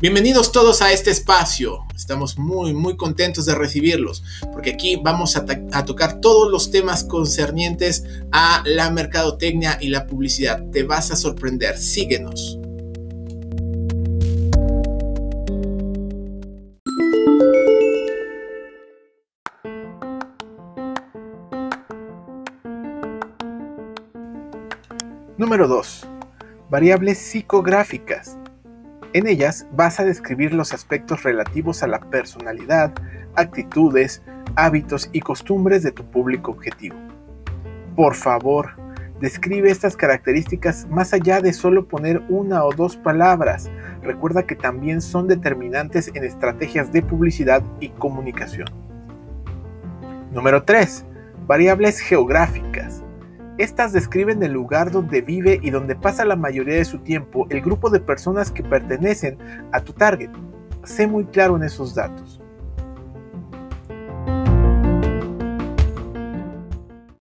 Bienvenidos todos a este espacio. Estamos muy, muy contentos de recibirlos, porque aquí vamos a, tocar todos los temas concernientes a la mercadotecnia y la publicidad. Te vas a sorprender. Síguenos. Número 2. Variables psicográficas. En ellas vas a describir los aspectos relativos a la personalidad, actitudes, hábitos y costumbres de tu público objetivo. Por favor, describe estas características más allá de solo poner una o dos palabras. Recuerda que también son determinantes en estrategias de publicidad y comunicación. Número 3. Variables geográficas. Estas describen el lugar donde vive y donde pasa la mayoría de su tiempo el grupo de personas que pertenecen a tu target. Sé muy claro en esos datos.